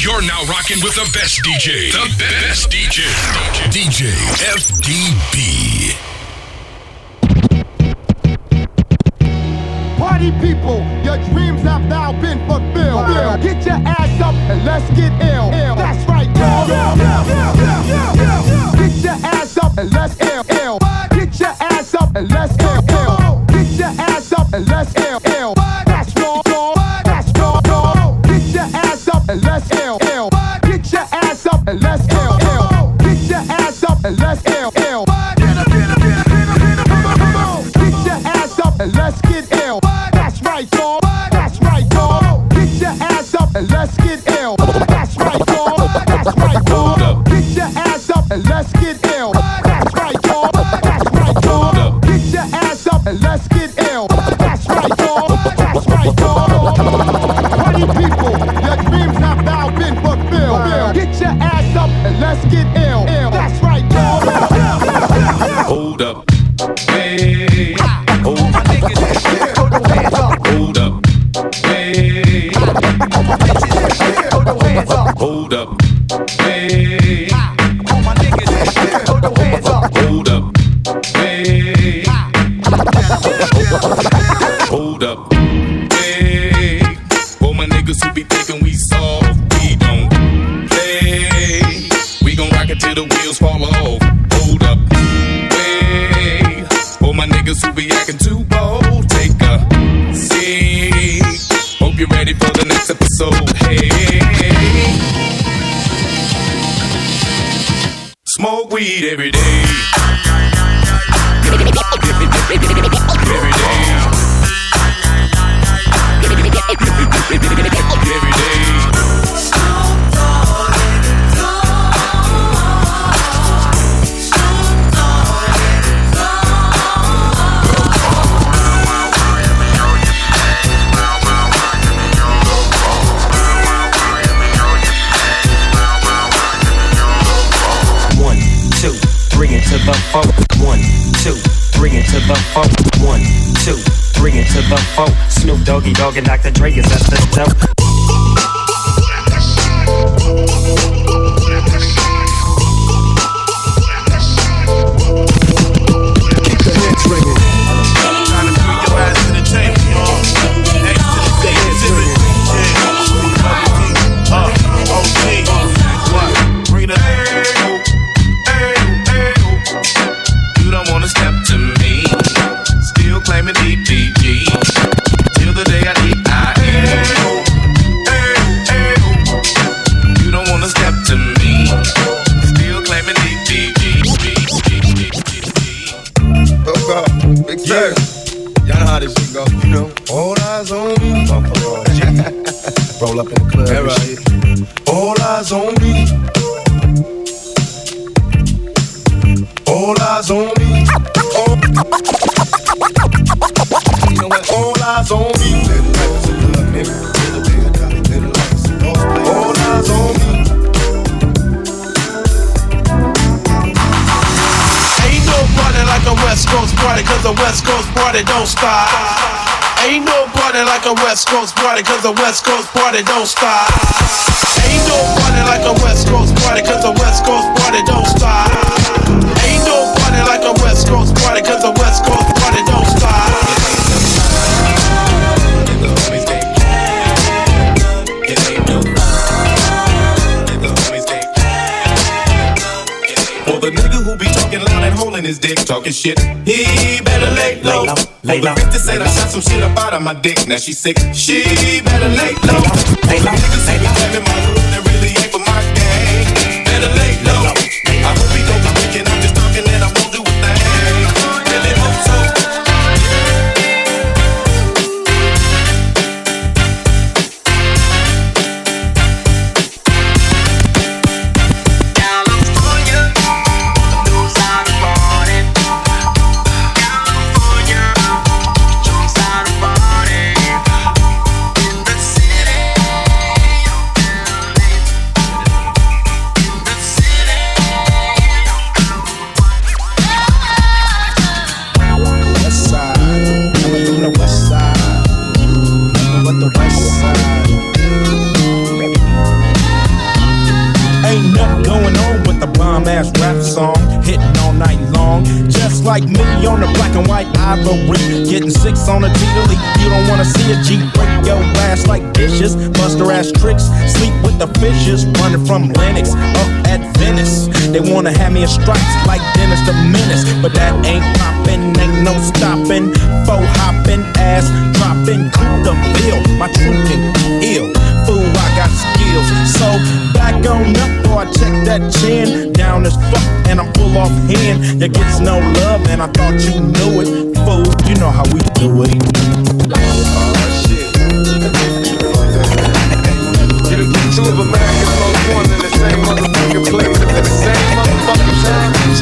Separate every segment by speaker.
Speaker 1: You're now rocking with the best DJ. The best DJ. DJ FDB.
Speaker 2: Party people, your dreams have now been fulfilled. Get your ass up and let's get ill. That's right, y'all. Get your ass up and let's ill. ill. Get your ass up and let's ill. ill.
Speaker 3: Weed every day. Every day. Every day.
Speaker 4: Into the four. One, two, three into the four. One, two, three into the four. Snoop Doggy Dogg and Dr. Dre is at the door.
Speaker 5: Party don't stop. Ain't no party like a West Coast party, cause West Coast party don't stop. Ain't no party like a West Coast party, cause West Coast party don't stop. Ain't no party like a West Coast party, cause West Coast party don't stop.
Speaker 3: His dick, talking shit, he better lay low.
Speaker 4: Lay low, lay
Speaker 3: the
Speaker 4: low,
Speaker 3: said
Speaker 4: lay
Speaker 3: I
Speaker 4: low.
Speaker 3: shot some shit up out of my dick, now she sick, she better lay low.
Speaker 4: lay low,
Speaker 3: Niggas say
Speaker 4: lay
Speaker 3: we
Speaker 4: low.
Speaker 3: claiming my hood, that really ain't for my gang. Better lay low. I hope he don't be thinking and.
Speaker 6: Getting six on a to. You don't wanna see a G break your ass like dishes. Buster ass tricks, sleep with the fishes. Running from Lennox up at Venice. They wanna have me in stripes like Dennis the Menace. But that ain't poppin', ain't no stopping. Faux hopping, ass dropping, cool the bill. My truth can ill. Fool, I got skills. So back on up, or I check that chin. Down as fuck, and I'm full off hand. You gets no love, and I thought you knew it. Fool, you know how we do it.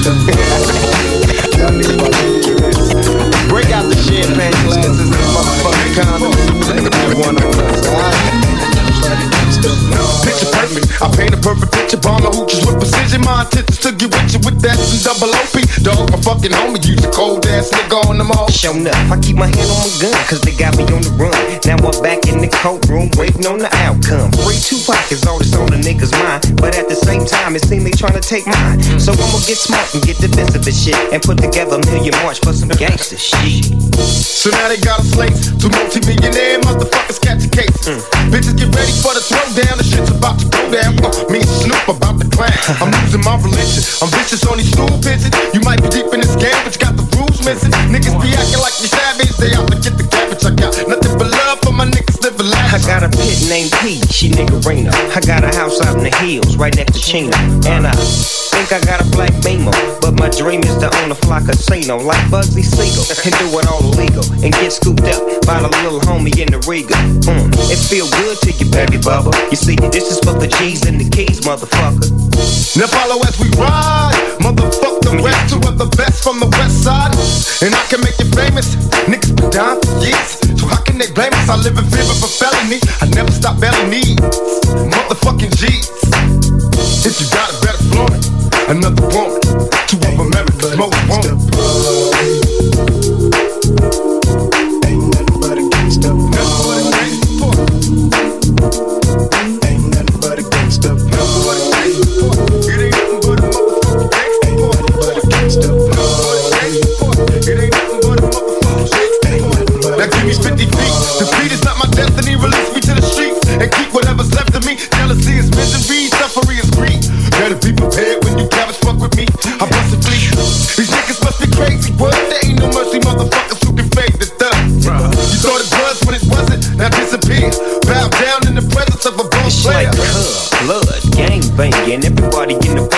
Speaker 4: Of. Break out the champagne glasses and the motherfucking condoms. Perfect. I paint a perfect picture. Bomb the hooches with precision. My intentions to get with you with that and double OP. Dog, my fucking homie. Use a cold ass nigga on them all.
Speaker 7: Show up, I keep my hand on my gun, cause they got me on the run. Now I'm back in the courtroom, waiting on the outcome. Free two pockets, all this on the niggas' mind. But at the same time, it seems they trying to take mine. So I'ma get smart and get defensive and shit. And put together a million march for some gangster shit.
Speaker 4: So now they got a slate. Two multi-millionaire motherfuckers catch a case. Mm. Bitches get ready for the throwdown. The shit's about to go down. Uh, me and Snoop about to climb. I'm losing my religion. I'm vicious on these stool pigeons. You might be deep in this game, but you got the rules missing. Niggas be acting like you savage. They out to get the cabbage. I got nothing but love for my niggas living
Speaker 7: I got a pit named P, she niggerina. I got a house out in the hills, right next to Chino. And I think I got a black beamer. But my dream is to own a fly casino like Bugsy Siegel. And do it all illegal. And get scooped up by the little homie in the Riga. Mm, it feel good to you, baby bubba. You see, this is for the G's and the keys, motherfucker.
Speaker 4: Now follow as we ride. Motherfuck the rest, two of the best from the west side. And I can make you famous. Niggas been down for years. So how can they blame us? I live in fear of a felony. I never stop belly needs. Motherfucking G's. If you got it, better flaunt it. Another woman. Two of America's most wanted.
Speaker 8: Ain't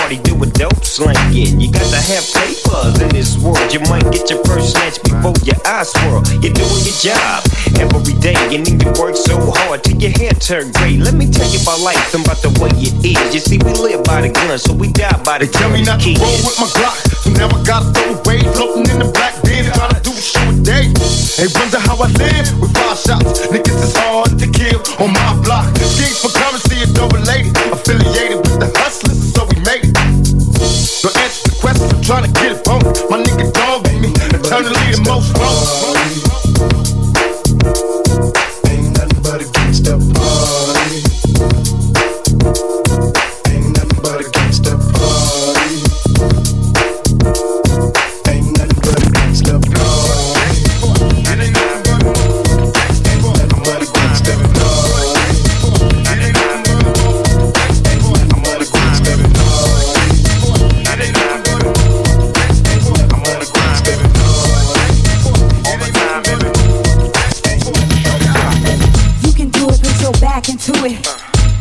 Speaker 7: party do a dope slanging. You got to have papers in this world. You might get your first snatch before your eyes swirl. You're doing your job every day, and then you work so hard till your hair turn gray. Let me tell you about life and about the way it is. You see, we live by the gun, so we die by the
Speaker 4: They tell me not to roll with my Glock, so now I gotta throw away. Floating in the black bin, trying to do a show a day. They wonder how I live with five shots. Niggas is hard to kill on my block. Schemes for currency double related, affiliated with the hustlers, So answer the question, I'm trying to get it on. My nigga dog with me, eternally the most wrong. It.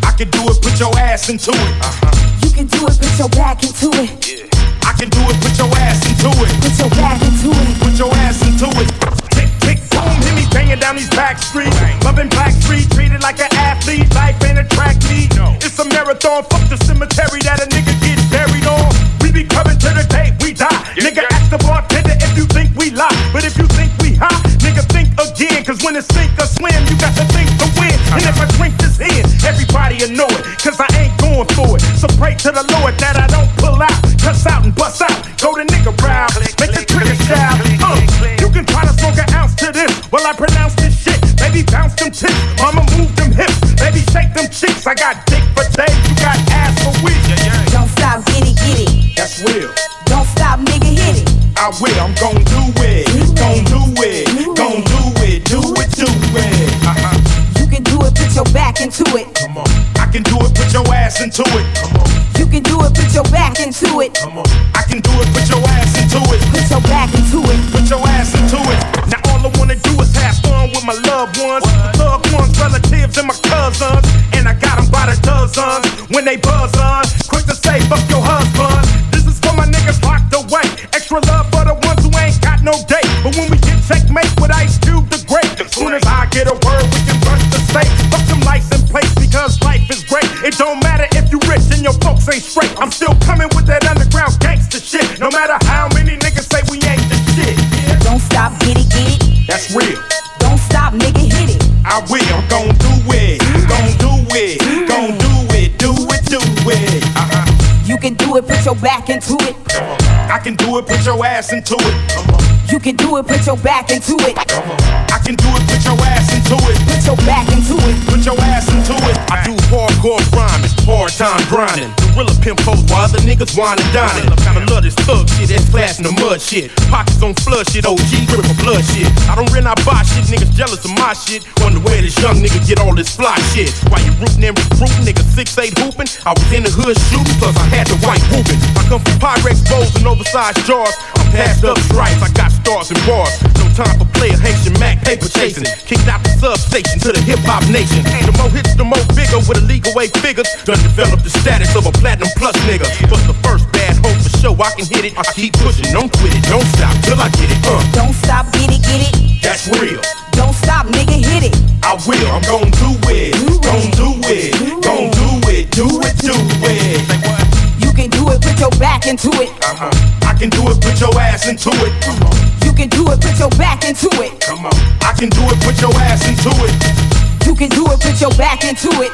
Speaker 6: I can do it, put your ass into it. Uh-huh.
Speaker 9: You can do it, put your back into it.
Speaker 6: I can do it, put your ass into it.
Speaker 9: Put your back into it.
Speaker 6: Put your ass into it. Tick, tick, boom, hit me banging down these back streets. Loving Black Street, treated like an athlete. Life ain't a track meet. It's a marathon. Fuck the cemetery that a nigga gets buried on. We be coming to the day we die. nigga, ask the bartender if you think we lie. But if you think we hot, nigga, think again. Cause when it's sink everybody will know it. Cause I ain't going for it. So pray to the Lord that I don't pull out. Cuss out and bust out. Go to nigga round. Make the trigger shout. Uh, you can try to smoke an ounce to this. While I pronounce this shit. Baby, bounce them tits. Mama, move them hips. Baby, shake them cheeks. I got dick for days. You got ass for weeks.
Speaker 9: Don't stop, get it, get it.
Speaker 6: That's real.
Speaker 9: Don't stop, nigga, hit it.
Speaker 6: I I will, I'm gon' do it. Gon' do it. Gon' do it. Do it, do it. Uh-huh.
Speaker 9: You can do it, put your back into it.
Speaker 6: Ass into it.
Speaker 9: You can do it, put your back into it.
Speaker 6: I can do it, put your ass into it.
Speaker 9: Put your back into it.
Speaker 6: Put your ass into it. Now all I wanna do is have fun with my loved ones, loved ones, relatives, and my cousins. And I got 'em by the dozens when they buzz on. Quick to say, fuck your husband. This is for my niggas locked away. Extra love for the ones who ain't got no date. But when we get checkmate with Ice Cube the Great, as soon as I get a word, we can rush the safe. Your folks ain't straight. I'm still coming with that underground gangster shit. No matter how many niggas say we ain't the shit.
Speaker 9: Don't stop, get it, get it.
Speaker 6: that's real.
Speaker 9: Don't stop, nigga, hit it.
Speaker 6: I will, I'm gon' do it. Gon' do it. Gon' do it. Do it, do it. Uh-huh.
Speaker 9: You can do it, put your back into it.
Speaker 6: I can do it, put your ass into it.
Speaker 9: You can do it, put your back into it.
Speaker 6: I can do it, put your ass into it.
Speaker 9: Put your back into it.
Speaker 6: Put your ass into it. I do hardcore rhyming, hard time grinding. Gorilla pimp pose while other niggas wine and dining. Kinda love this thug shit, that's class in the mud shit. Pockets on flood shit, OG drip for blood shit. I don't rent, I buy shit, niggas jealous of my shit. Wonder where this young nigga get all this fly shit. Why you rootin' and recruiting, niggas six eight hooping. I was in the hood shooting, plus I had the white whooping. I come from Pyrex bowls and oversized jars. I'm passed up stripes, I got stars and bars. No time for player Haitian Mac paper chasing. Kicked out the substation to the hip hop nation. The more hits, the more bigger with illegal way figures. Done develop the status of a platinum plus nigga. But the first bad hope for show, I can hit it. I keep pushing, don't quit it, don't stop till I get it. Uh,
Speaker 9: Don't stop, get it, get it.
Speaker 6: that's real.
Speaker 9: Don't stop, nigga, hit it.
Speaker 6: I will, I'm gon' do it. Gon' do it. Gon' do it. Do it, do it.
Speaker 9: You can do it, put your back into it.
Speaker 6: Uh-huh. I can do it, put your ass into it.
Speaker 9: You can do it, put your back into it.
Speaker 6: Come on. I can do it, put your ass into it.
Speaker 9: You can do it, put your back into it.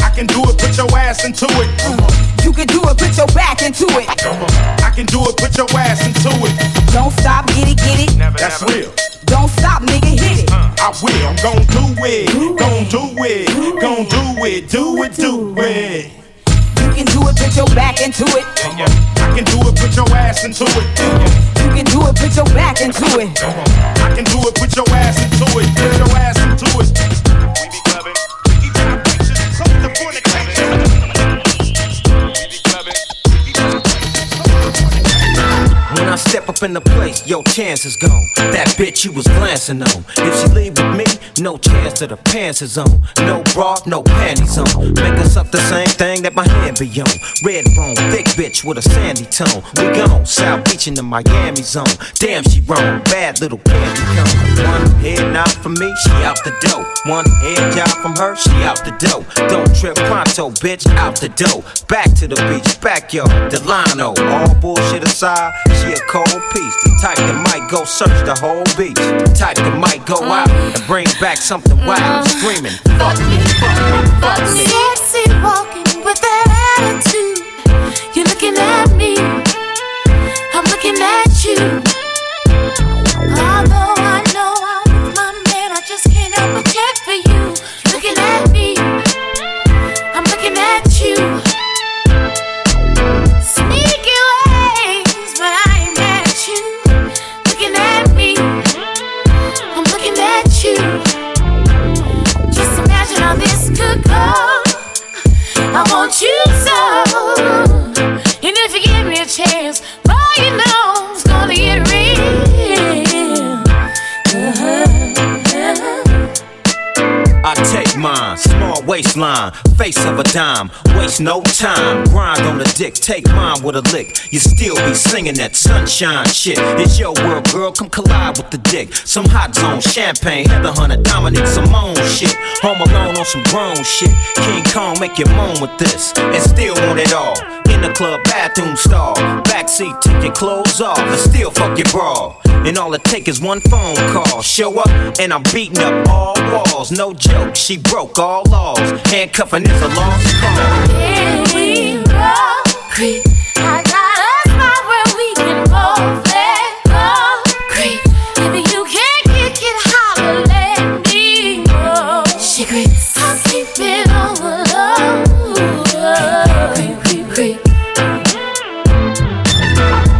Speaker 6: I can do it, put your ass into it.
Speaker 9: You can do it, put your back into it.
Speaker 6: I can do it, put your ass into it.
Speaker 9: Don't stop, get it, get it.
Speaker 6: Never, That's real.
Speaker 9: Don't stop, nigga, hit it. Uh.
Speaker 6: I will, I'm gon' do it. Gon' do it. Gon' do it. Do it, do it.
Speaker 9: You can do it, put your back into it.
Speaker 6: I can do it, put your ass into it.
Speaker 9: You can do it, put your back into it.
Speaker 6: I can do it, put your ass into it. Put your ass into it. We be clubbing. We keep pictures close to fornication.
Speaker 10: When I step up in the place, your chance is gone. That bitch you was glancing on. If she leave with me, no chance to the pants is on. No bra, no panties on. Make us up the same thing that my hand be on. Red bone, thick bitch with a sandy tone. We gone, South Beach in the Miami zone. Damn, she wrong, bad little candy cone. One head nod from me, she out the dough. One head job from her, she out the dough. Don't trip pronto, bitch, out the dough. Back to the beach, back yo, Delano. All bullshit aside, she a cold piece. The type that might go search the whole beach. The type that might go out uh-huh. and bring back something wild. Mm. Screaming, fuck me, fuck me, fuck me.
Speaker 11: Sexy walking with that attitude. Want you so. And if you give me a chance, boy, you know
Speaker 10: small waistline, face of a dime, waste no time, grind on the dick, take mine with a lick. You still be singing that sunshine shit. It's your world, girl, come collide with the dick. Some hot zone, champagne, Heather Hunter, Dominic Simone shit. Home alone on some grown shit. King Kong make you moan with this, and still want it all. In the club bathroom stall, backseat, take your clothes off, and still fuck your bra. And all it take is one phone call. Show up, and I'm beating up all walls. No joke, she broke all laws. Handcuffing is a lost cause.
Speaker 11: Can we both creep? I got a spot where we can go. Creep. You can't kick it, holler, let me. I'll on the. Creep, creep, creep.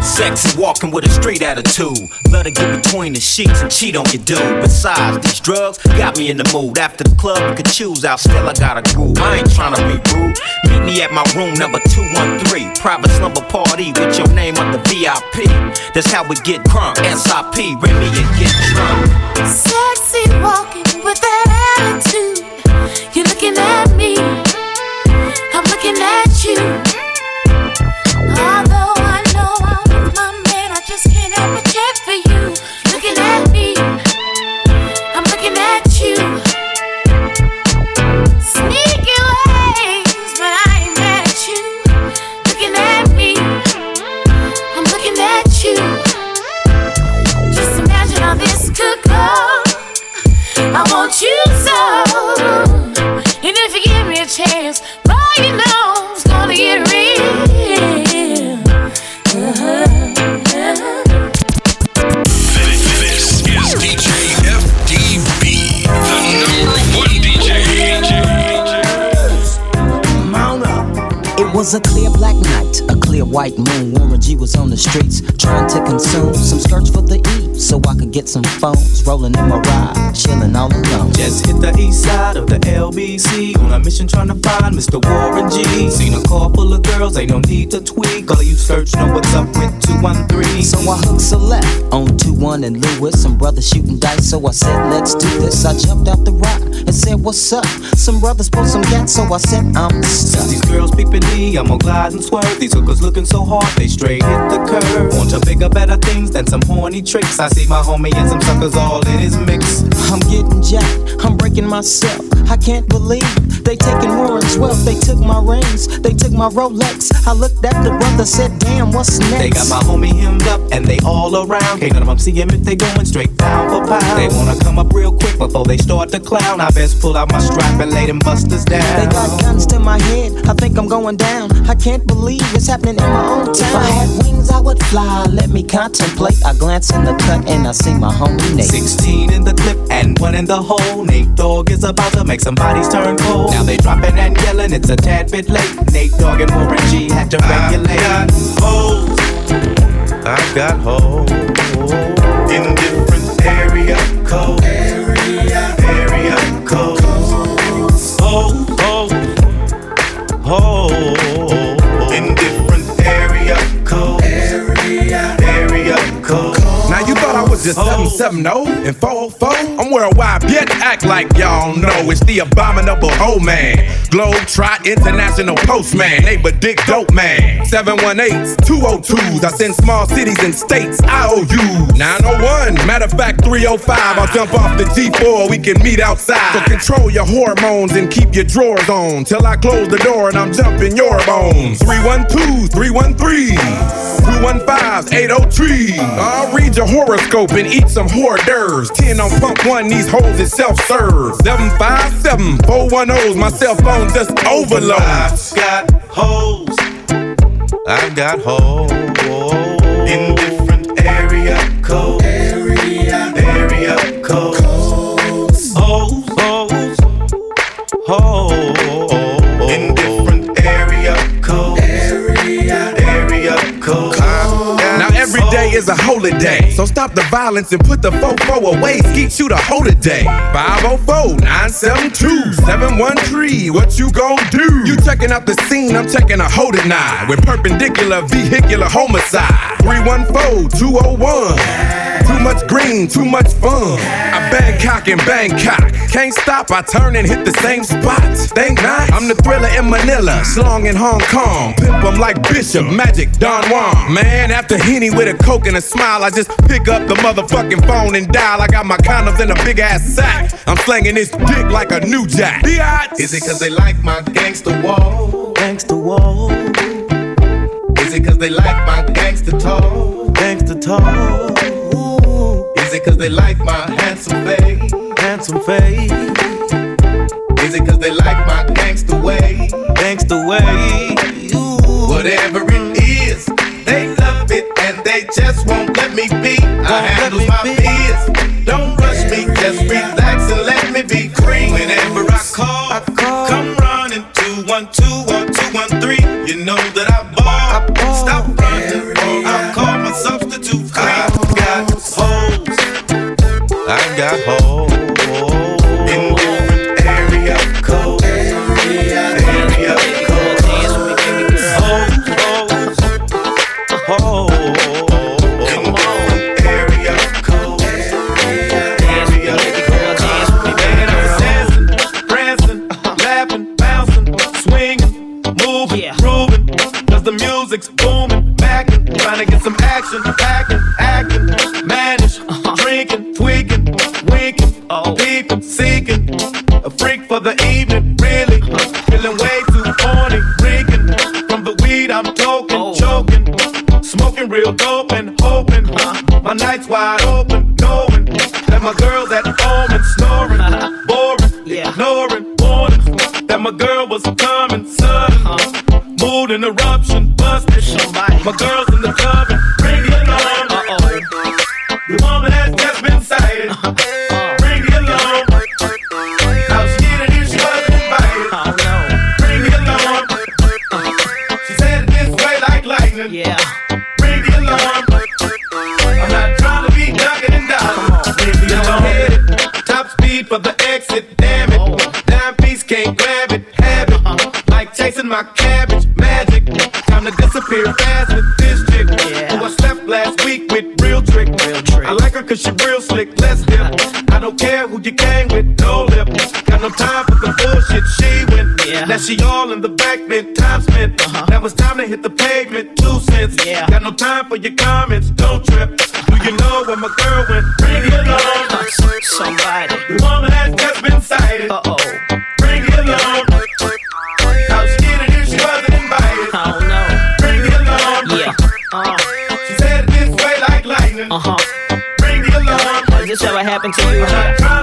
Speaker 12: Sexy walking with a straight attitude. Love to get between the sheets and cheat on your dude. Besides, these drugs got me in the mood. After the club, you can choose out. Still, I got a groove. I ain't tryna be rude. Meet me at my room number 213. Private slumber party with your name on the VIP. That's how we get crunk. SIP, Remy and get drunk.
Speaker 11: Sexy walking with that attitude.
Speaker 10: Was a clear black night, a clear white moon. Warren G was on the streets trying to consume some skirts for the E so I could get some phones. Rolling in my ride, chilling all alone.
Speaker 13: Just hit the east side of the LBC on a mission trying to find Mr. Warren G. Seen a car full of girls, ain't no need to tweak. All of you search know what's up with 213.
Speaker 10: So I hooked select on 2 1 and Lewis. Some brothers shooting dice, so I said, let's do this. I jumped out the rock and said, what's up? Some brothers pulled some gas, so I said, I'm stuck.
Speaker 13: Since these girls peeping me, I'm gonna glide and swerve. These hookers looking so hard, they straight hit the curve. Want to bigger, better things than some horny tricks. I see my homie and some suckers all in his mix.
Speaker 10: I'm getting jacked, I'm breaking myself. I can't believe they taking Warren's wealth. They took my rings, they took my Rolex. I looked at the brother, said, damn, what's next?
Speaker 13: They got my homie hemmed up and they all around. Can't none of them see him if they going straight down for pound. They wanna come up real quick before they start to clown. I best pull out my strap and lay them busters down.
Speaker 10: They got guns to my head, I think I'm going down. I can't believe it's happening in my own town. If I had wings, I would fly. Let me contemplate. I glance in the cut and I see my homie Nate.
Speaker 13: 16 in the clip and one in the hole. Nate Dogg is about to make some bodies turn cold. Now they dropping and yelling, it's a tad bit late. Nate Dogg and Warren G had to regulate.
Speaker 3: I got hoes. I got hoes in different area codes. Area, area codes. Hoes, hoes, hoes
Speaker 14: just 770 and 404? I'm worldwide, yet act like y'all know it's the abominable old man. Globe Trot International Postman, neighbor Dick Dope Man. 718s, 202s, I send small cities and states IOUs. 901, matter of fact 305, I'll jump off the G4, we can meet outside. So control your hormones and keep your drawers on till I close the door and I'm jumping your bones. 312, 313, 215, 803. I'll read your horoscope and eat some hors d'oeuvres. 10 on pump one, these hoes is self-serve. 757 410's my cell phone just overload.
Speaker 3: I've got hoes. I've got hoes
Speaker 14: is a holiday, so stop the violence and put the fofo away. Skeet shoot a holiday. 504-972-713. What you gon' do? You checking out the scene, I'm checking a holding eye with perpendicular vehicular homicide. 314-201. Too much green, too much fun. I Bangkok and Bangkok. Can't stop, I turn and hit the same spot. Think not? I'm the thriller in Manila, slong in Hong Kong. Pimp 'em like Bishop, Magic, Don Juan. Man, after Henny with a coke and a smile, I just pick up the motherfucking phone and dial. I got my condoms in a big ass sack. I'm slanging this dick like a new jack. Biatch.
Speaker 3: Is it cause they like my gangster wall?
Speaker 13: Gangsta wall,
Speaker 3: Is it cause they like my gangster talk?
Speaker 13: gangsta talk,
Speaker 3: Is it cause they like my handsome face?
Speaker 13: handsome face,
Speaker 3: Is it cause they like my gangster way?
Speaker 13: gangsta way.
Speaker 3: Whatever it is, they love it and they just won't let me be. I handle my biz. Don't rush me, just relax and let me be free. Whenever I call, come running two one two or 213, you know that I ball. Stop running, I call my substitute I got hoes to you? I'm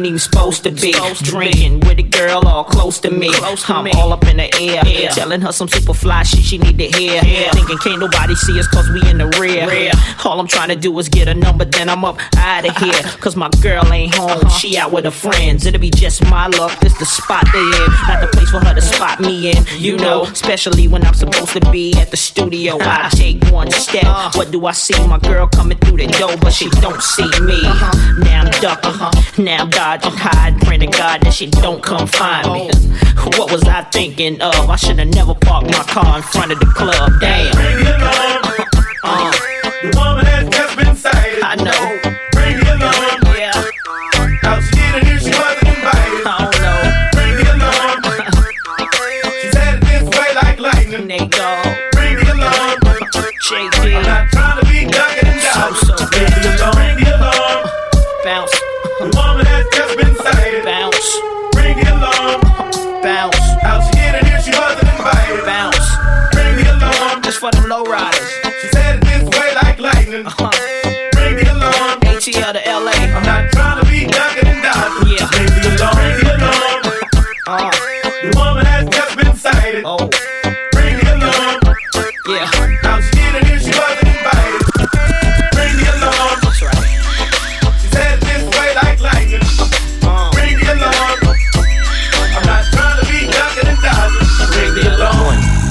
Speaker 15: ain't even supposed to be drinking with a girl all close to me. close I'm all up in the air, Yeah. telling her some super fly shit she need to hear. Yeah. Thinking can't nobody see us cause we in the rear. All I'm trying to do is get a number, then I'm up out of uh-huh. here. Cause my girl ain't home, uh-huh. she out with her friends. It'll be just my luck, this the spot they in. Not the place for her to spot me in, you know. Especially when I'm supposed to be at the studio. I uh-huh. take one step. What do I see? My girl coming through the door, but she don't see me. Now I'm ducking, now I'm dodging, hide, praying to God that she don't come find me. What was I thinking of? I should have never parked my car in front of the club. Damn.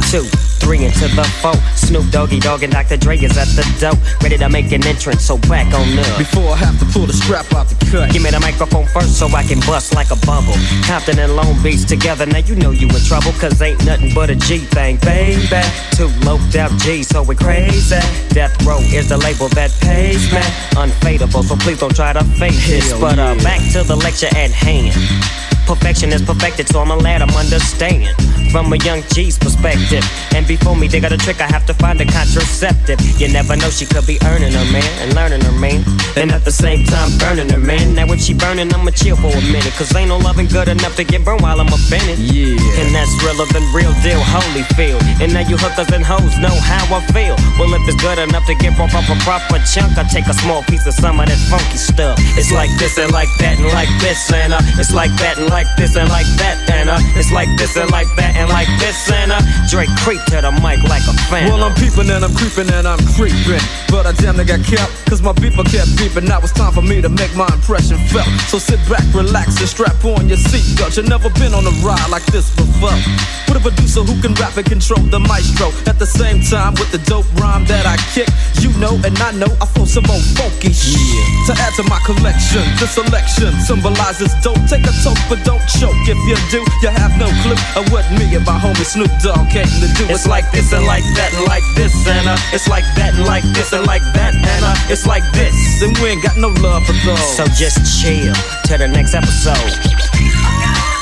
Speaker 7: Two, three into the four. Snoop Doggy Dogg and Dr. Dre is at the door, ready to make an entrance. So back on up.
Speaker 16: Before I have to pull the strap out the cut.
Speaker 7: Give me the microphone first so I can bust like a bubble. Compton and Long Beach together, now you know you in trouble. Cause ain't nothing but a G thing, baby. Two loped out G, so we crazy. Death Row is the label that pays me. Unfadable, so please don't try to fake this. But uh,
Speaker 16: yeah.
Speaker 7: back to the lecture at hand. Perfection is perfected, so I'ma let 'em understand. From a young G's perspective. And before me, they got a trick, I have to find a contraceptive. You never know, she could be earning her man and learning her man. And at the same time, burning her man. Now, if she burning, I'ma chill for a minute. Cause ain't no loving good enough to get burned while I'm it.
Speaker 16: Yeah.
Speaker 7: And that's realer than real deal, holy Holyfield. And now you hookers and hoes know how I feel. Well, if it's good enough to get off a proper chunk, I take a small piece of some of that funky stuff. It's like this and like that and like this and uh, it's like that and like this and like that and uh, it's like this and like that and like this and uh, Drake creep to the mic like a fan.
Speaker 16: Well, I'm peeping and I'm creeping and I'm creeping. But I damn near got kept, cause my beeper kept beeping. Now it's time for me to make my impression felt. So sit back, relax, and strap on your seatbelt. You've never been on a ride like this before. With a producer who can rap and control the maestro. At the same time, with the dope rhyme that I kick, you know and I know I throw some more funky shit. To add to my collection, the selection symbolizes dope. Take a toke, but don't choke. If you do, you have no clue of what me and my homie Snoop Dogg came to do.
Speaker 7: It's like this and like that and like this and uh, it's like that and like this and like that and uh, it's like this
Speaker 16: and we ain't got no love for those.
Speaker 7: So just chill till the next episode.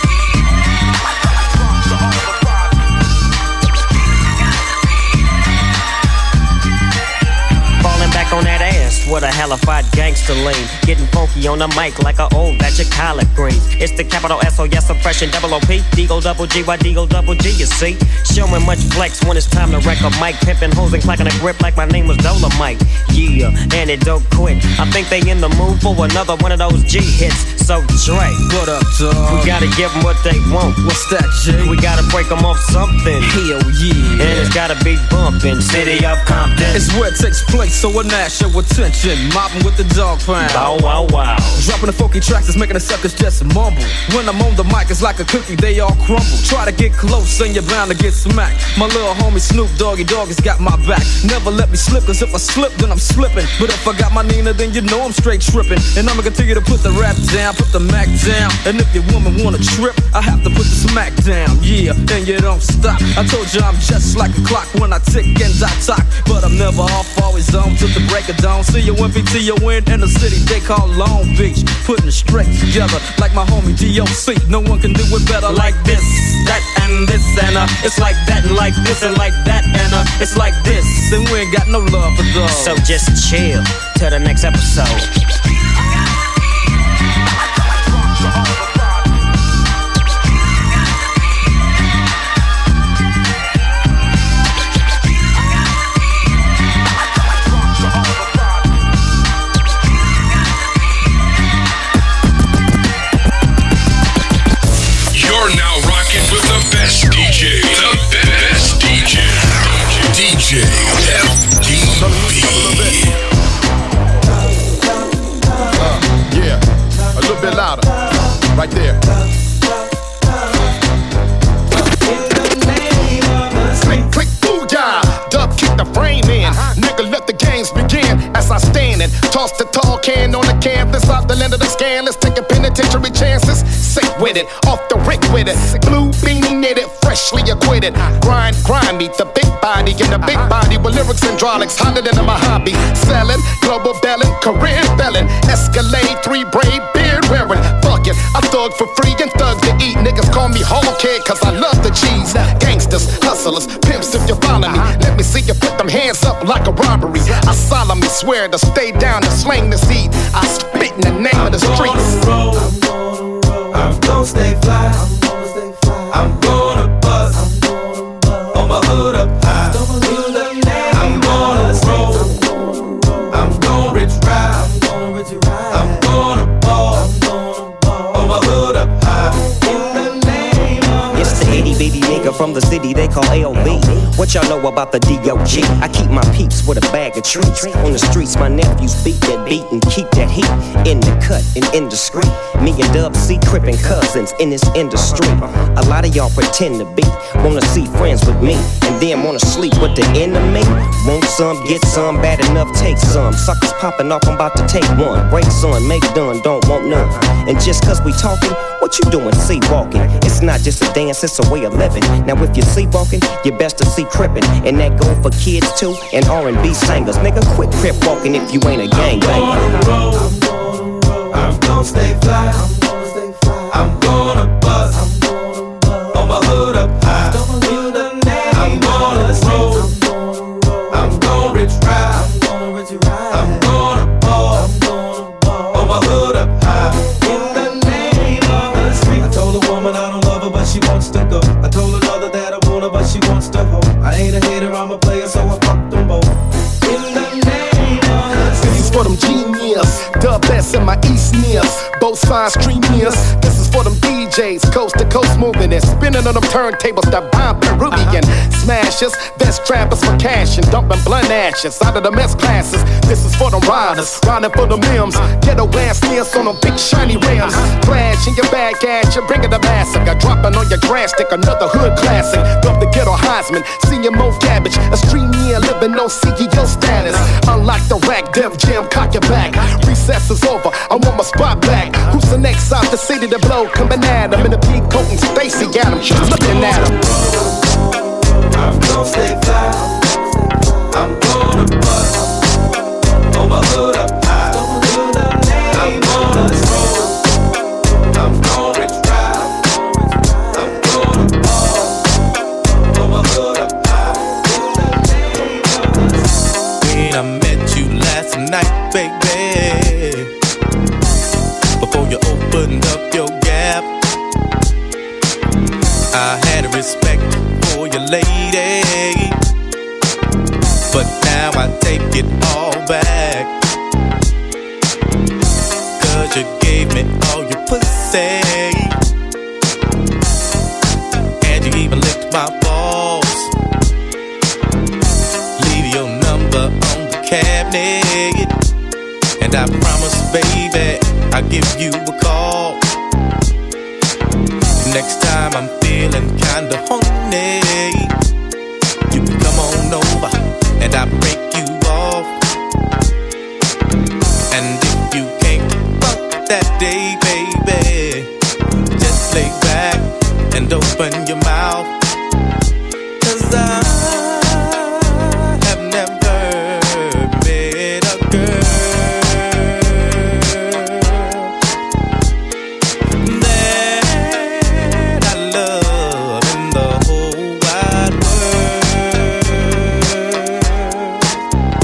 Speaker 7: Back on that ass with a hellified gangster lean. Getting funky on the mic like a old batch of collard greens. It's the capital S O yes suppression double O P. D-O double G Y D-O double G, you see. Showing much flex when it's time to wreck a mic. Pimping hoes and clacking a grip like my name was Dolomite. Yeah, and it don't quit. I think they in the mood for another one of those G hits. So Dre,
Speaker 16: what up, dog?
Speaker 7: We gotta give them what they want.
Speaker 16: What's that, G?
Speaker 7: We gotta break them off something.
Speaker 16: Hell yeah.
Speaker 7: And it's gotta be bumping. City of Compton.
Speaker 16: It's where it takes place, so a national attention. Mobbing with the dog pound.
Speaker 7: Bow wow wow.
Speaker 16: Dropping the funky tracks is making the suckers just mumble. When I'm on the mic, it's like a cookie, they all crumble. Try to get close and you're bound to get smacked. My little homie Snoop Doggy Dogg has got my back. Never let me slip, cause if I slip, then I'm slipping. But if I got my Nina, then you know I'm straight tripping. And I'ma continue to put the rap down, put the Mac down. And if your woman wanna trip, I have to put the smack down. Yeah, and you don't stop. I told you I'm just like a clock when I tick and I talk. But I'm never off, always on till the break of dawn. See you when PTO in the city they call Long Beach. Putting it straight together like my homie DOC. No one can do it better like this, that, and this, and uh. It's like that, and like this, and like that, and uh. It's like this, and we ain't got no love for those.
Speaker 7: So just chill till the next episode.
Speaker 4: Bit louder. Right there. Click, click, booyah! Dub kick the frame in. Nigga, let the games begin. As I stand and toss the tall can on the canvas off the land of the scan. Let's take a penitentiary chances. Sick with it, off the rick with it. Blue beanie knitted, freshly acquitted. Grind, grind me, the big body and the big body with lyrics and hydraulics. Hotter than my hobby. Selling, global belling, career felon. Escalade, three braid, beard wearing. Fuck it, I thug for free and thug to eat. Niggas call me whole kid cause I love the cheese. Gangsters, hustlers, pimps if you follow me. Let me see you put them hands up like a robbery. I solemnly swear to stay down and slang the seed. I spit in the name of the streets.
Speaker 17: I'm gonna roll. I'm gonna stay fly. I'm gonna
Speaker 7: bust. From the city they call AOB. What y'all know about the DOG? I keep my peeps with a bag of treats. On the streets, my nephews beat that beat and keep that heat in the cut and indiscreet. Me and Dub C crippin' cousins in this industry. A lot of y'all pretend to be, wanna see friends with me, and then wanna sleep with the enemy. Want some, get some, bad enough, take some. Suckers popping off, I'm about to take one. Break son, make done, don't want none. And just cause we talking, what you doing? See walking. It's not just a dance, it's a way of living. Now if you see walking, you best to see crippin'. And that go for kids too, and R&B singers. Nigga, quit crip walking if you ain't a gang
Speaker 17: I'm gonna stay fly. I'm gonna bust.
Speaker 4: Stream. This is for them DJs, coast to coast moving and spinning on them turntables that bomb Peruvian smashers. Best trappers for cash and dumping blunt ashes out of the mess classes. This is for the riders, riding for the mims. Get Ghetto ass nears on them big shiny rims. Crash in your bag ass, you're bringing the massacre. Dropping on your grass stick, another hood classic. Dump the ghetto Heisman, senior Mo Cabbage. A stream year living no CEO status. Unlock the rack, Dev Jam, cock your back. Recess is over, I want my spot back. Who's the next out the city to blow? Coming at him in a big coat and Stacy got looking at him.
Speaker 17: I'm gonna stay fly.
Speaker 13: It all back. Cause you gave me all your pussy. And you even licked my balls. Leave your number on the cabinet. And I promise, baby, I'll give you a call. Next time I'm feeling kinda horny, you can come on over and I break that day, baby, just lay back and open your mouth. Cause I have never met a girl that I love in the whole wide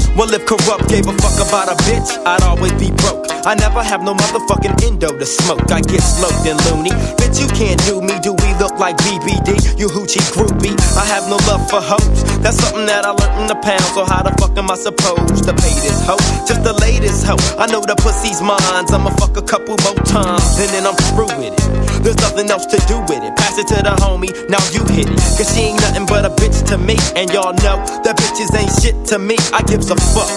Speaker 13: world.
Speaker 18: Well, if Kurupt gave a fuck about a bitch, I'd always be broke. I never have no motherfucking endo to smoke. I get smoked and loony. Bitch, you can't do me. Do we look like BBD? You hoochie groupie. I have no love for hoes. That's something that I learned in the pound. So how the fuck am I supposed to pay this hoe? Just the latest hoe. I know the pussy's mine. I'ma fuck a couple more times and then I'm through with it. There's nothing else to do with it. Pass it to the homie. Now you hit it. Cause she ain't nothing but a bitch to me. And y'all know that bitches ain't shit to me. I gives a fuck.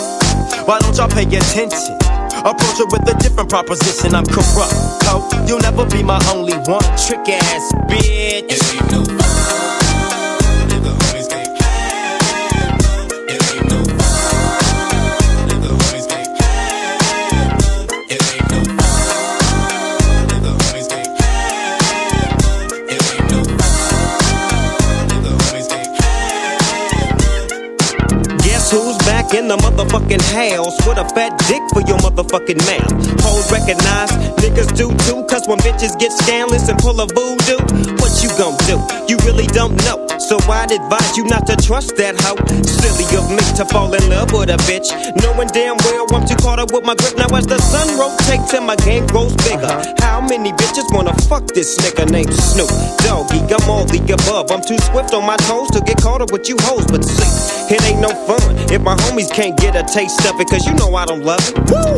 Speaker 18: Why don't y'all pay attention? Approach her with a different proposition. I'm Kurupt. You'll never be my only one. Trick ass bitch. Motherfucking house with a fat dick for your motherfucking mouth? Hoes recognize niggas do too, cause when bitches get scandalous and pull a voodoo, what you gon' do? You really don't know. So I'd advise you not to trust that hoe. Silly of me to fall in love with a bitch, knowing damn well I'm too caught up with my grip. Now as the sun rotates and my game grows bigger, how many bitches wanna fuck this nigga named Snoop Doggy? I'm all the above. I'm too swift on my toes to get caught up with you hoes, but see, it ain't no fun if my homies can't get a taste of it, cause you know I don't love it. Woo!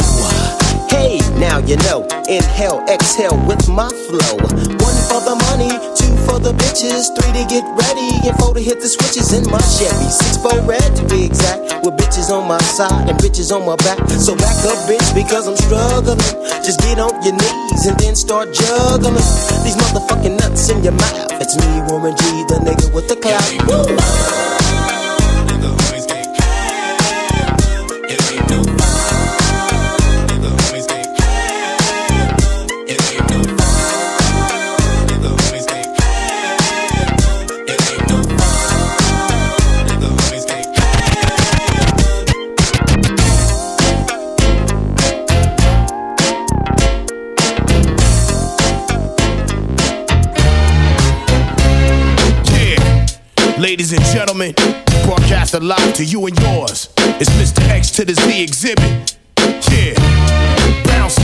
Speaker 10: Hey, now you know. Inhale, exhale with my flow. One for the money, two for the bitches, three to get ready, and four to hit the switches in my Chevy. Six for red to be exact, with bitches on my side and bitches on my back. So back up, bitch, because I'm struggling. Just get on your knees and then start juggling these motherfucking nuts in your mouth. It's me, Warren G, the nigga with the clout. Woo!
Speaker 19: Ladies and gentlemen, broadcasted live to you and yours. It's Mr. X to the Z Xzibit. Yeah, bouncing.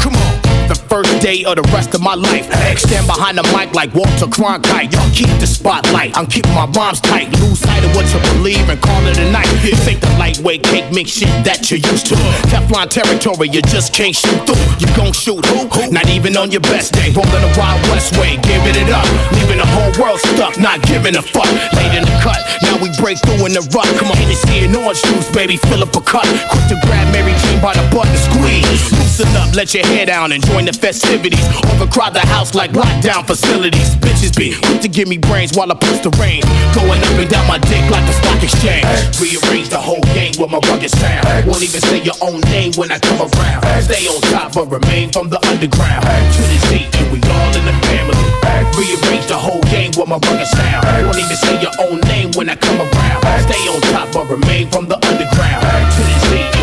Speaker 19: Come on, the first day of the rest of my life. Stand behind the mic like Walter Cronkite. Y'all keep the spotlight. I'm keeping my bombs tight. Lose sight of what you believe and call it a night. Ain't the lightweight cake mix shit that you're used to. Teflon territory, you just can't shoot through. You gon' shoot who? Not even on your best day. Rolling the Wild West way, giving it up. Leaving the whole world stuck, not giving a fuck. Late in the cut, now we break through in the rut. Come on, Hennessy and orange juice, baby, fill up a cup. Quick to grab Mary Jane by the butt and squeeze. Loosen up, let your hair down and join the festivities. Overcrowd the house like lockdown facilities. Bitches be quick to give me brains while I push the rain. Going up and down my dick like the stock exchange. Rearrange the whole game with my rugged sound. Won't even say your own name when I come around. Stay on top but remain from the underground. To the Z and we all in the family. Rearrange the whole game with my rugged sound. Won't even say your own name when I come around. Stay on top but remain from the underground. To the Z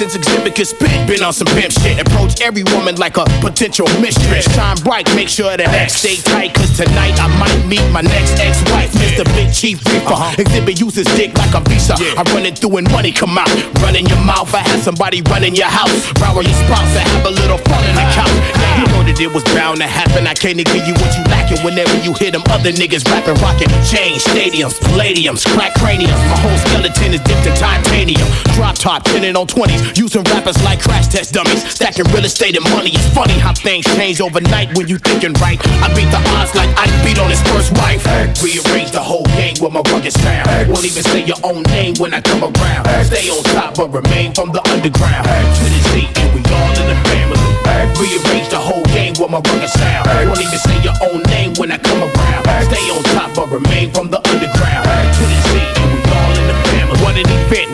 Speaker 19: since Xzibit could spit, been on some pimp shit. Approach every woman like a potential mistress. Shine bright, make sure that X stay tight. Cause tonight I might meet my next ex-wife, Mr. Big Chief Reaper. Uh-huh. Xzibit uses dick like a visa. I run it through and money come out. Run in your mouth, I have somebody run in your house. Rower your spouse and have a little fun in the couch. Yeah, you know that it was bound to happen. I can't give you what you lacking whenever you hear them other niggas rapping, rocking. Change stadiums, palladiums, crack craniums. My whole skeleton is dipped in titanium. Drop top, pinning on 20s. Using rappers like crash test dummies. Stacking real estate and money. It's funny how things change overnight when you thinking right. I beat the odds like I beat on his first wife. Rearrange the whole game with my rugged sound. Won't even say your own name when I come around. Stay on top but remain from the underground. To the Z and we all in the family. Rearrange the whole game with my rugged sound. Won't even say your own name when I come around. Stay on top but remain from the underground. To the Z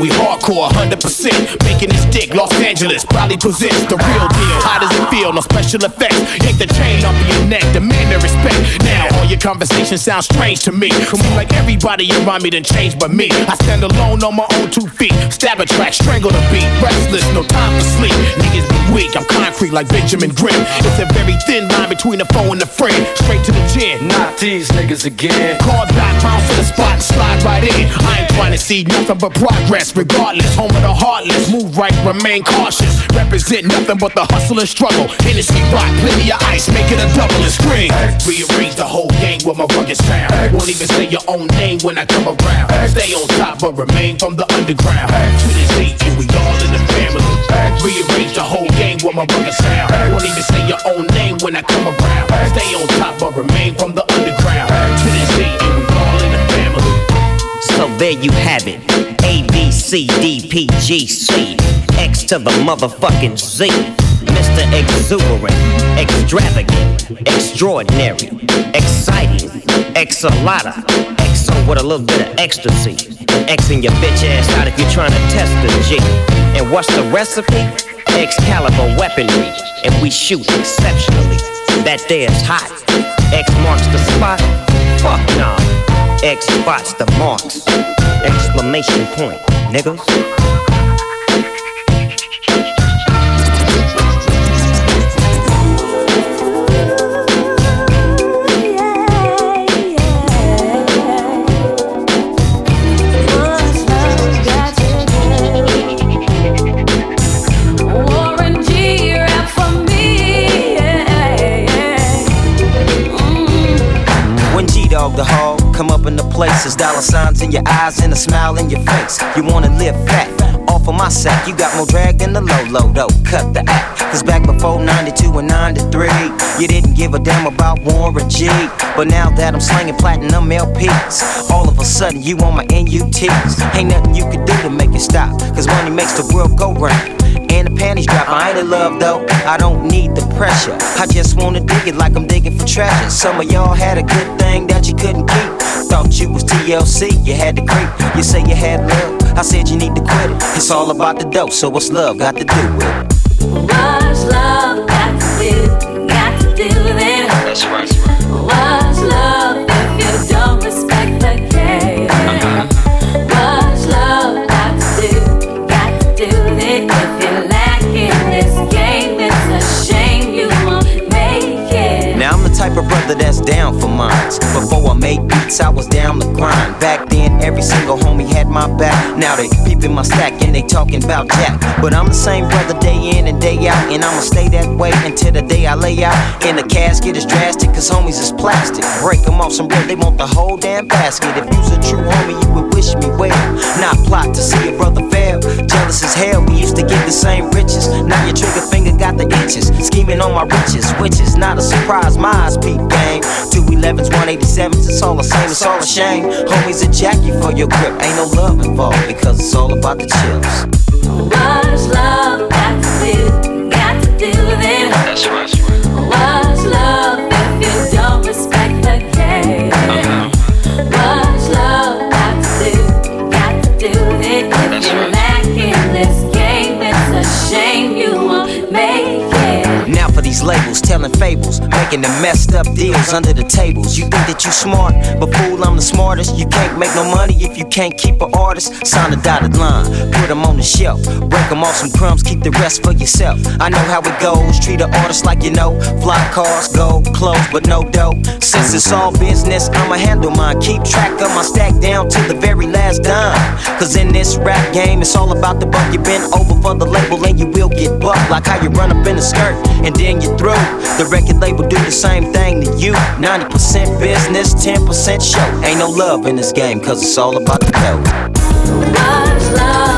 Speaker 19: we hardcore 100%. Making this dick, Los Angeles probably presents the real deal. How does it feel? No special effects. Yank the chain off of your neck, demand the respect. Now all your conversations sound strange to me. Seem like everybody around me done changed but me. I stand alone on my own two feet. Stab a track, strangle the beat. Restless, no time for sleep. Niggas be weak, I'm concrete like Benjamin Grimm. It's a very thin line between the foe and the friend. Straight to the chin.
Speaker 16: Not these niggas again.
Speaker 19: Call back, bounce to the spot and slide right in. I ain't trying to see nothing but progress, regardless. Home of the heartless, move right, remain cautious. Represent nothing but the hustle and struggle. Hennessy rock, plenty of ice, make it a double and scream. Rearrange the whole game with my rugged sound. Won't even say your own name when I come around. Stay on top but remain from the underground. To the Z, and we all in the family. Rearrange the whole game with my rugged sound. Won't even say your own name when I come around. Stay on top but remain from the underground. To the Z, and we all in the family.
Speaker 7: So there you have it. A, B, C, D, P, G, C. X to the motherfucking Z. Mr. Exuberant, extravagant, extraordinary, exciting, exalata, exo with a little bit of ecstasy. Xing your bitch ass out if you're trying to test the G. And what's the recipe? Excalibur weaponry, and we shoot exceptionally. That there's hot. X marks the spot. Fuck nah. X spots the marks. Exclamation point, niggas. The hog come up in the places, dollar signs in your eyes and a smile in your face. You wanna live fat. Off of my sack, you got more drag than the low low though. Cut the act. Cause back before 92 and 93, you didn't give a damn about Warren G. But now that I'm slinging platinum LPs, all of a sudden you on my NUTs. Ain't nothing you can do to make it stop. Cause money makes the world go round. And the panties drop. I ain't in love though. I don't need the pressure. I just wanna dig it like I'm digging for treasure. Some of y'all had a good thing that you couldn't keep. Thought you was TLC, you had to creep. You say you had love. I said you need to quit it. It's all about the dope, so what's love got to do with it? Brother
Speaker 10: that's down for mines. Before I made beats, I was down the grind. Back then, every single homie had my back. Now they peeping my stack and they talking about Jack. But I'm the same brother day in and day out, and I'ma stay that way until the day I lay out. In the casket is drastic, cause homies is plastic. Break them off some bread, they want the whole damn basket. If you's a true homie, you would wish me well. Not plot to see a brother fail. Jealous as hell, we used to get the same riches. Now your trigger finger got the itches. Scheming on my riches, which is not a surprise. My eyes peep gang. 211s, 187s, it's all the same, it's all a shame. Homies a Jackie for your grip. Ain't no love involved because it's all about the chills.
Speaker 20: What's love got to do? Got to do with it.
Speaker 10: That's right. next telling fables, making the messed up deals under the tables. You think that you smart, but fool, I'm the smartest. You can't make no money if you can't keep an artist. Sign a dotted line, put them on the shelf. Break them off some crumbs, keep the rest for yourself. I know how it goes, treat an artist like you know. Fly cars, gold, clothes, but no dough. Since it's all business, I'ma handle mine. Keep track of my stack down to the very last dime. Cause in this rap game, it's all about the buck. You been over for the label and you will get bucked. Like how you run up in a skirt and then you're through. The record label do the same thing to you. 90% business, 10% show. Ain't no love in this game, cause it's all about the dough.
Speaker 20: Love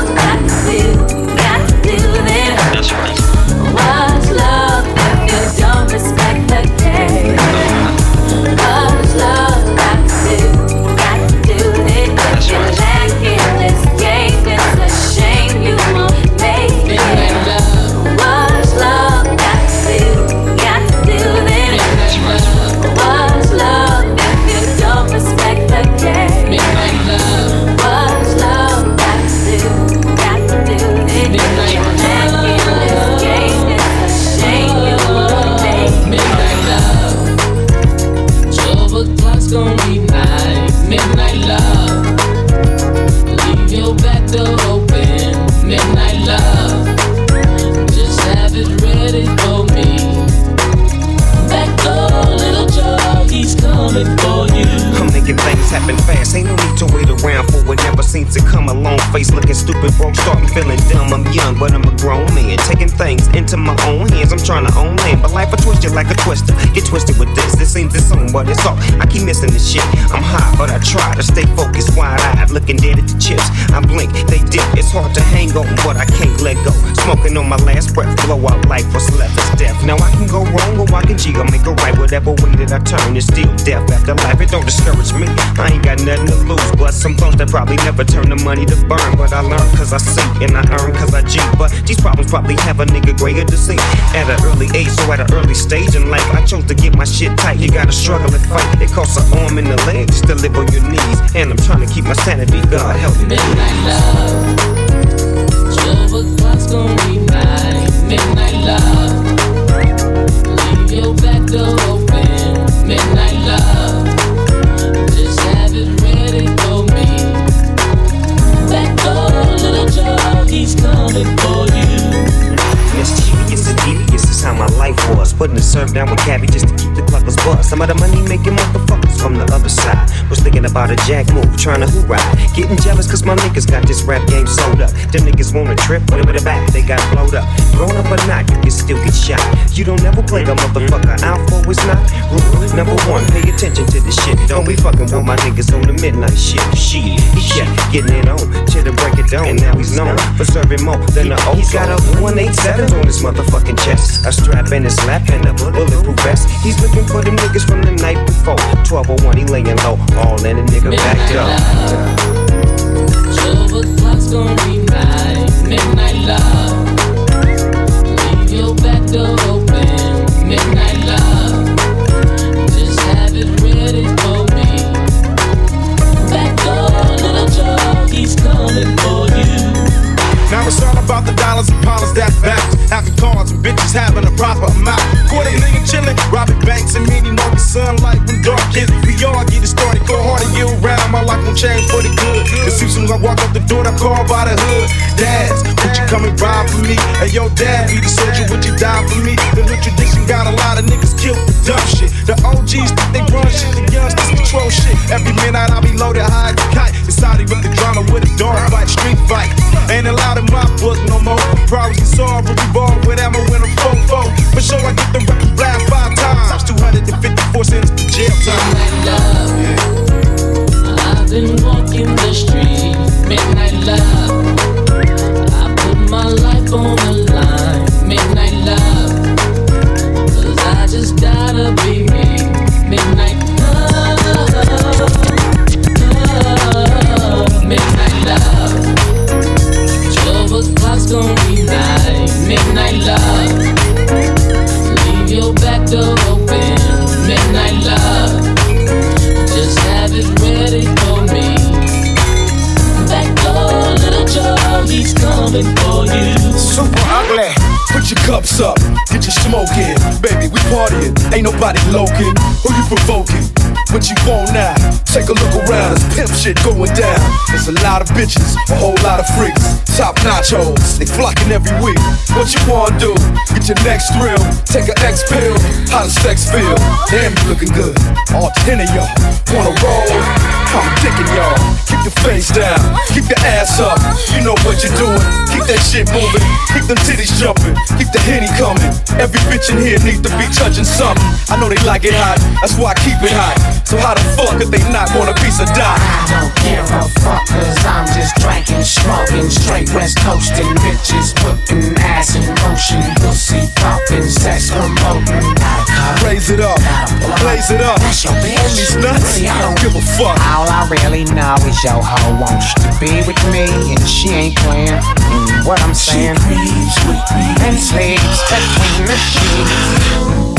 Speaker 7: seems A face looking stupid, broke, starting feeling dumb. I'm young, but I'm a grown man. Taking things into my own hands. I'm trying to own land, but life will twist you like a twister. Get twisted with this. This seems its own, but it's all. I keep missing this shit. I'm hot, but I try to stay focused, wide eyed, looking dead at the chips. I blink, they dip. It's hard to hang on, but I can't let go. Smoking on my last breath, blow out life. What's left is death. Now I can go wrong, or I can G. I'll make it right. Whatever way that I turn, it's still death after life. It don't discourage me. I ain't got nothing to lose, but some folks that probably never turn the money to burn. But I learn cause I see, and I earn cause I G. But these problems probably have a nigga greater to see. At an early age, so at an early stage in life, I chose to get my shit tight. You gotta struggle and fight. It costs an arm and a leg just to live on your knees. And I'm trying to keep my sanity. God help me.
Speaker 21: Midnight love. Twelve o'clock's gonna be night, midnight love. Leave your back door open, midnight love. Joe, he's coming for you.
Speaker 7: Mischievous and devious how my life was. Putting the serve down with Cabby just to keep the cluckers bust. Some of the money making motherfuckers from the other side. Was thinking about a jack move, trying to hoorah. Getting jealous cause my niggas got this rap game sold up. Them niggas wanna trip, whatever the back, they got blowed up. Grown up or not, you can still get shot. You don't never play a motherfucker. Alpha is not rule. Number one, pay attention to this shit. Don't be fucking with my niggas on the midnight shit. Shit, he kept getting it on till the break it down. And now he's known for serving more than the old. He's got a 187 on his motherfucking chest. A strap in his lap and a bulletproof vest. He's looking for them niggas from the night before. 1201, he laying low. All in a nigga backed up.
Speaker 21: Twelve o'clock's gonna be night, midnight love. Leave your back door open, midnight love.
Speaker 6: Now it's all about the dollars and dollars that bounce. Having cars and bitches having a proper amount. Quarter million chillin', robbing banks and meaning no sunlight when dark hits. We all get it started, go hard and year round. My life won't change for the good. Cause soon as I walk up the door, I call by the hood. Dads, would you come and ride for me? And yo, dad, be the soldier, would you die for me? The new tradition got a lot of niggas killed for dumb shit. The OGs, the
Speaker 16: shit, the youngsters control shit. Every minute I be loaded high as a kite. Decided with the drama with a dog fight, street fight. Ain't allowed in my book no more. Problems but we ball with ammo I'm foe foe. For sure I get the record blast five times. 254 cents to jail time.
Speaker 21: I've been walking the street, midnight love. I put my life on the line, midnight For you.
Speaker 16: Super ugly. Put your cups up, get your smoke in. Baby, we partying, ain't nobody loking. Who you provoking? What you want now? Take a look around, it's pimp shit going down. There's a lot of bitches, a whole lot of freaks. Top nachos, they flocking every week. What you wanna do? Get your next thrill, take an X pill. How does sex feel? Damn, you looking good. All ten of y'all wanna roll? I'm dicking y'all. Keep your face down, keep your ass up. You know what you're doing. Keep that shit moving, keep them titties jumping, keep the henny coming. Every bitch in here needs to be touching something. I know they like it hot, that's why I keep it hot. So how the fuck if they not want a piece of dot?
Speaker 22: I don't give a fuck, cause I'm just drinking, smoking, straight west coasting, bitches putting ass in motion, pussy popping, sex promoting.
Speaker 16: Raise it up, blaze it up. And these nuts, I don't give a fuck.
Speaker 22: All I really know is your hoe wants to be with me, and she ain't playing. Mm, what I'm saying? And sleeps between the sheets.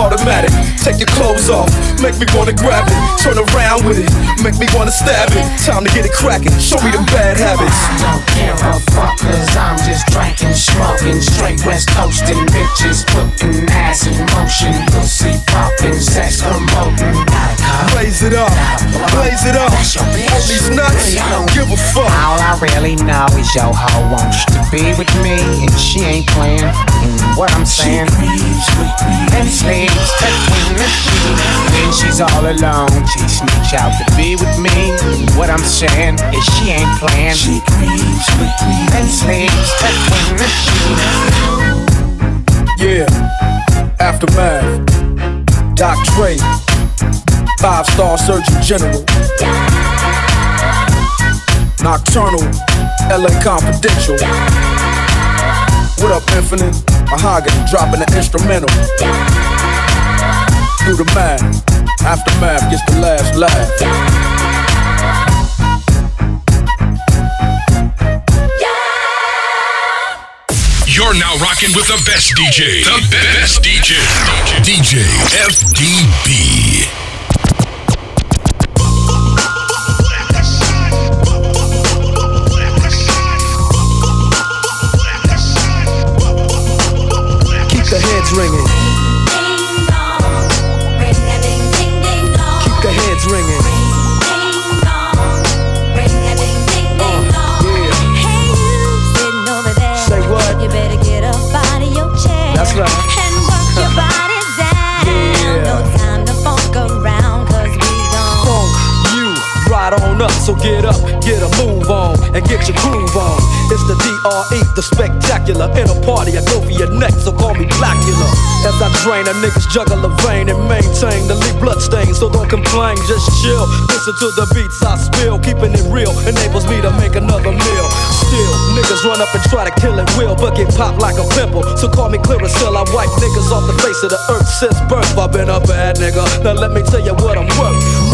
Speaker 16: automatic. Take your clothes off, make me wanna grab it. Turn around with it, make me wanna stab it. Time to get it cracking, show me the bad habits.
Speaker 22: Don't give a fuck, cause I'm just drinking, smoking, straight west coasting, bitches putting ass in motion, pussy popping, sex promoting.
Speaker 16: Blaze it up, blaze it up. All these nuts, I don't give a fuck.
Speaker 22: All I really know is your hoe wants to be with me, and she ain't playing. Mm, what I'm saying? And sleeps between the sheets. When she's all alone, she sneaks out to be with me. What I'm saying is she ain't playing. She creeps with me and sleeps between the sheets.
Speaker 16: Yeah, aftermath. Doc Dre, five star surgeon general. Nocturnal, LA Confidential. What up, Infinite? Mahogany dropping the instrumental. Do the math. Aftermath gets the last laugh.
Speaker 1: You're now rocking with the best DJ. The best DJ. DJ FDB.
Speaker 16: Keep the heads ringing.
Speaker 23: Get up,
Speaker 24: get a move on, and get your groove on. It's the DRE, the spectacular. In a party, I go for your neck, so call me Blackula. As I drain a niggas juggle a vein and maintain the leak blood stain, so don't complain, just chill. Listen to the beats I spill, keeping it real enables me to make another meal. Still, niggas run up and try to kill it will, but get popped like a pimple. So call me Clearasil, I wipe niggas off the face of the earth since birth. I've been a bad nigga. Now let me tell you what I'm worth.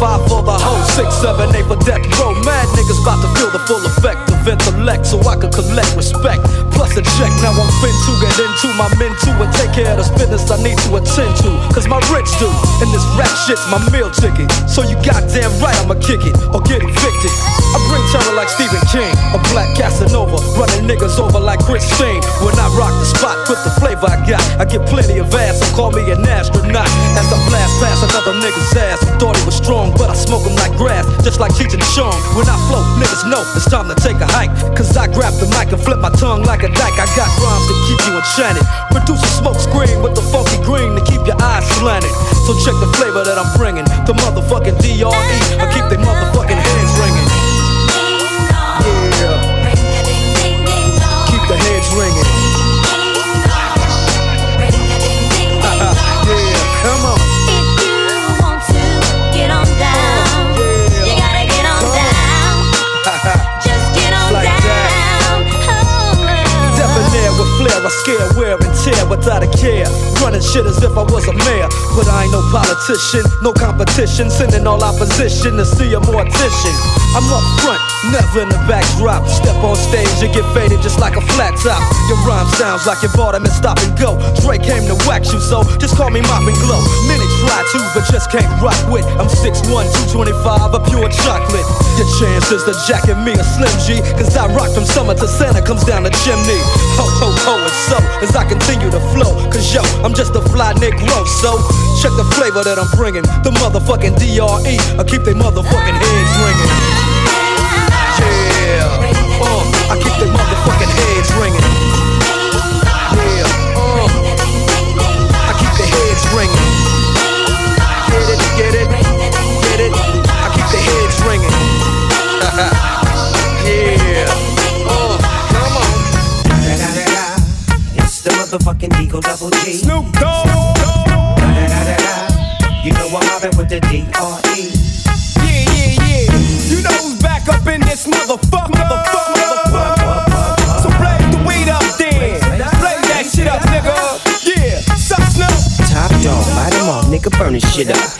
Speaker 16: Five for the hoe, six, seven, eight for death row. Mad niggas about to feel the full effect of intellect so I can collect respect. Plus a check, now I'm fin to get into my men too and take care of this business I need to attend to. Cause my rich do, and this rap shit's my meal ticket. So you goddamn right I'ma kick it or get evicted. I bring terror like Stephen King, a black Casanova, running niggas over like Christine. When I rock the spot with the flavor I got, I get plenty of ass, so call me an astronaut. As I blast past another nigga's ass, thought he was strong, but I smoke him like grass, just like Cheech and Chong. When I flow, niggas know it's time to take a hike. Cause I grab the mic and flip my tongue like a dyke. I got rhymes to keep you enchanted. Produce a smoke screen with the funky green to keep your eyes slanted. So check the flavor that I'm bringing. The motherfucking DRE. I keep they motherfucking hands I scare, wear and tear without a care. Running shit as if I was a mayor. But I ain't no politician, no competition. Sending all opposition to see a mortician. I'm up front, never in the backdrop. Step on stage, you get faded just like a flat top. Your rhyme sounds like you bought 'em and stop and go. Dre came to wax you, so just call me Mop and Glow. Many try to, but just can't rock with. I'm 6'1, 225, a pure chocolate. Your chances to jacket me a Slim G, cause I rock from summer to Santa comes down the chimney. Ho, ho, ho, and so as I continue to flow, cause yo, I'm just a fly Negro, so check the flavor that I'm bringing. The motherfucking DRE, I keep they motherfucking heads ringing. Yeah, uh, I keep they motherfucking heads ringing. Yeah, uh, I keep the heads ringing. Get it, get it, get it. I keep the heads ringing.
Speaker 7: motherfucking Eagle Double G.
Speaker 6: Snoop Dogg.
Speaker 7: You know I'm mobbing with the D R E.
Speaker 6: Yeah, yeah, yeah. You know who's back up in this motherfucker. So blaze the weed up then. Blaze that shit up, nigga. Yeah, suck Snoop.
Speaker 7: Top dog, nigga, burn this shit up.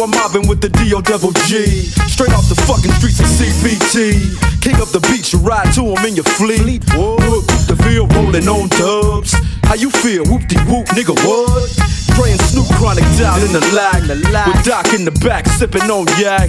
Speaker 16: I'm mobbing with the DO Devil G. Straight off the fucking streets of CPT. King up the beach, you ride to him in your fleet. Whoop, the field rolling on dubs. How you feel? Whoop de whoop, nigga, what? And Snoop Chronic down in the lag. With Doc in the back, sipping on yak.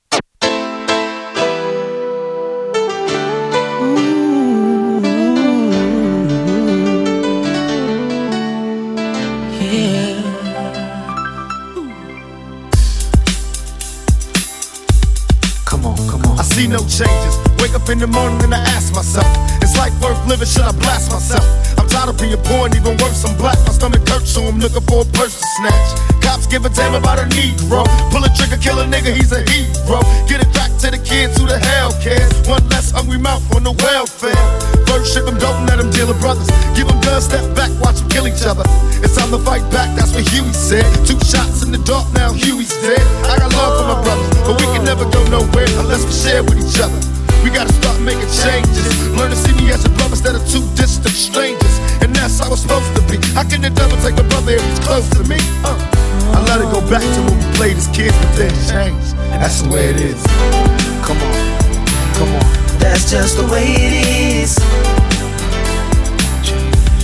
Speaker 4: See no changes. Wake up in the morning and I ask myself, is life worth living? Should I blast myself? Tired of being poor and even worse, I'm black. My stomach hurts, so I'm looking for a purse to snatch. Cops give a damn about a Negro. Pull a trigger, kill a nigga, he's a hero. Get it back to the kids who the hell cares. One less hungry mouth on the welfare. First ship them, don't let them deal with brothers. Give them guns, step back, watch them kill each other. It's time to fight back, that's what Huey said. Two shots in the dark, now Huey's dead. I got love for my brothers, but we can never go nowhere unless we share with each other. We gotta start making changes. Learn to see me as a brother instead of two distant strangers. How can the devil take a brother if he's close to me? Uh, I let it go back to when we played as kids, but then changed. That's the way it is. Come on, come on.
Speaker 17: That's just the way it is.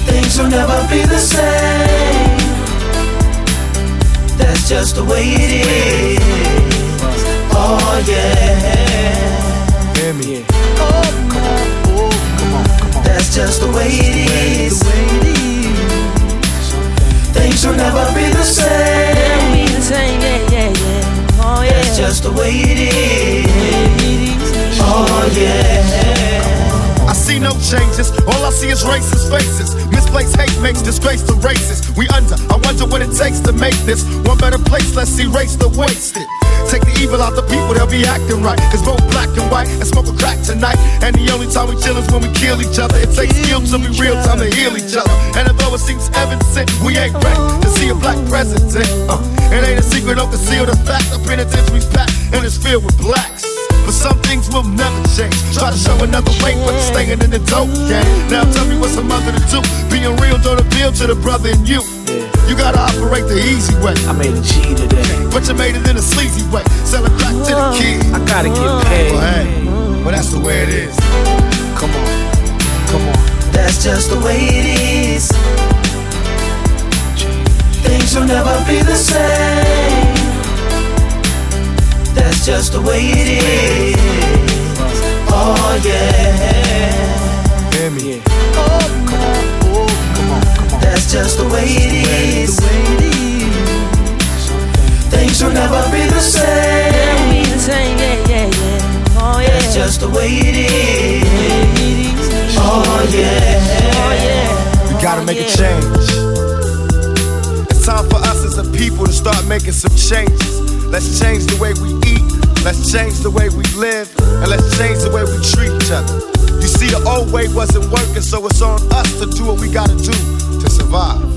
Speaker 17: Things will never be the same. That's just the way it is. Oh yeah.
Speaker 4: Hear me.
Speaker 17: That's just the way it is. Things will never be the same. That's oh, just the way it is. Oh yeah.
Speaker 4: I see no changes. All I see is racist faces. Misplaced hate makes disgrace to races. We under. I wonder what it takes to make this one better place. Let's erase the wasted. Take the evil out the people, they'll be acting right. Cause both black and white and smoke a crack tonight. And the only time we chill is when we kill each other. It takes skill to be real time to heal each other. And although it seems evident, we ain't ready to see a black president. Uh, it ain't a secret, don't conceal the fact. The penitentiary's packed and it's filled with blacks. But some things will never change. Try to show another way, but staying in the dope game. Now tell me what's a mother to do. Being real don't appeal to the brother in you. You gotta operate the easy way.
Speaker 25: I made a G today.
Speaker 4: But you made it in a sleazy way. Selling crack to the kid.
Speaker 25: I gotta get paid.
Speaker 4: Well, hey, well, that's the way it is.
Speaker 25: Come on, come on.
Speaker 17: That's just the way it is. Things will never be the same. That's just the way it is. Oh yeah.
Speaker 4: Hear me.
Speaker 17: Oh, that's just the way it is. Yeah.
Speaker 4: Make a change. It's time for us as a people to start making some changes. Let's change the way we eat. Let's change the way we live. And let's change the way we treat each other. You see, the old way wasn't working, so it's on us to do what we gotta do to survive.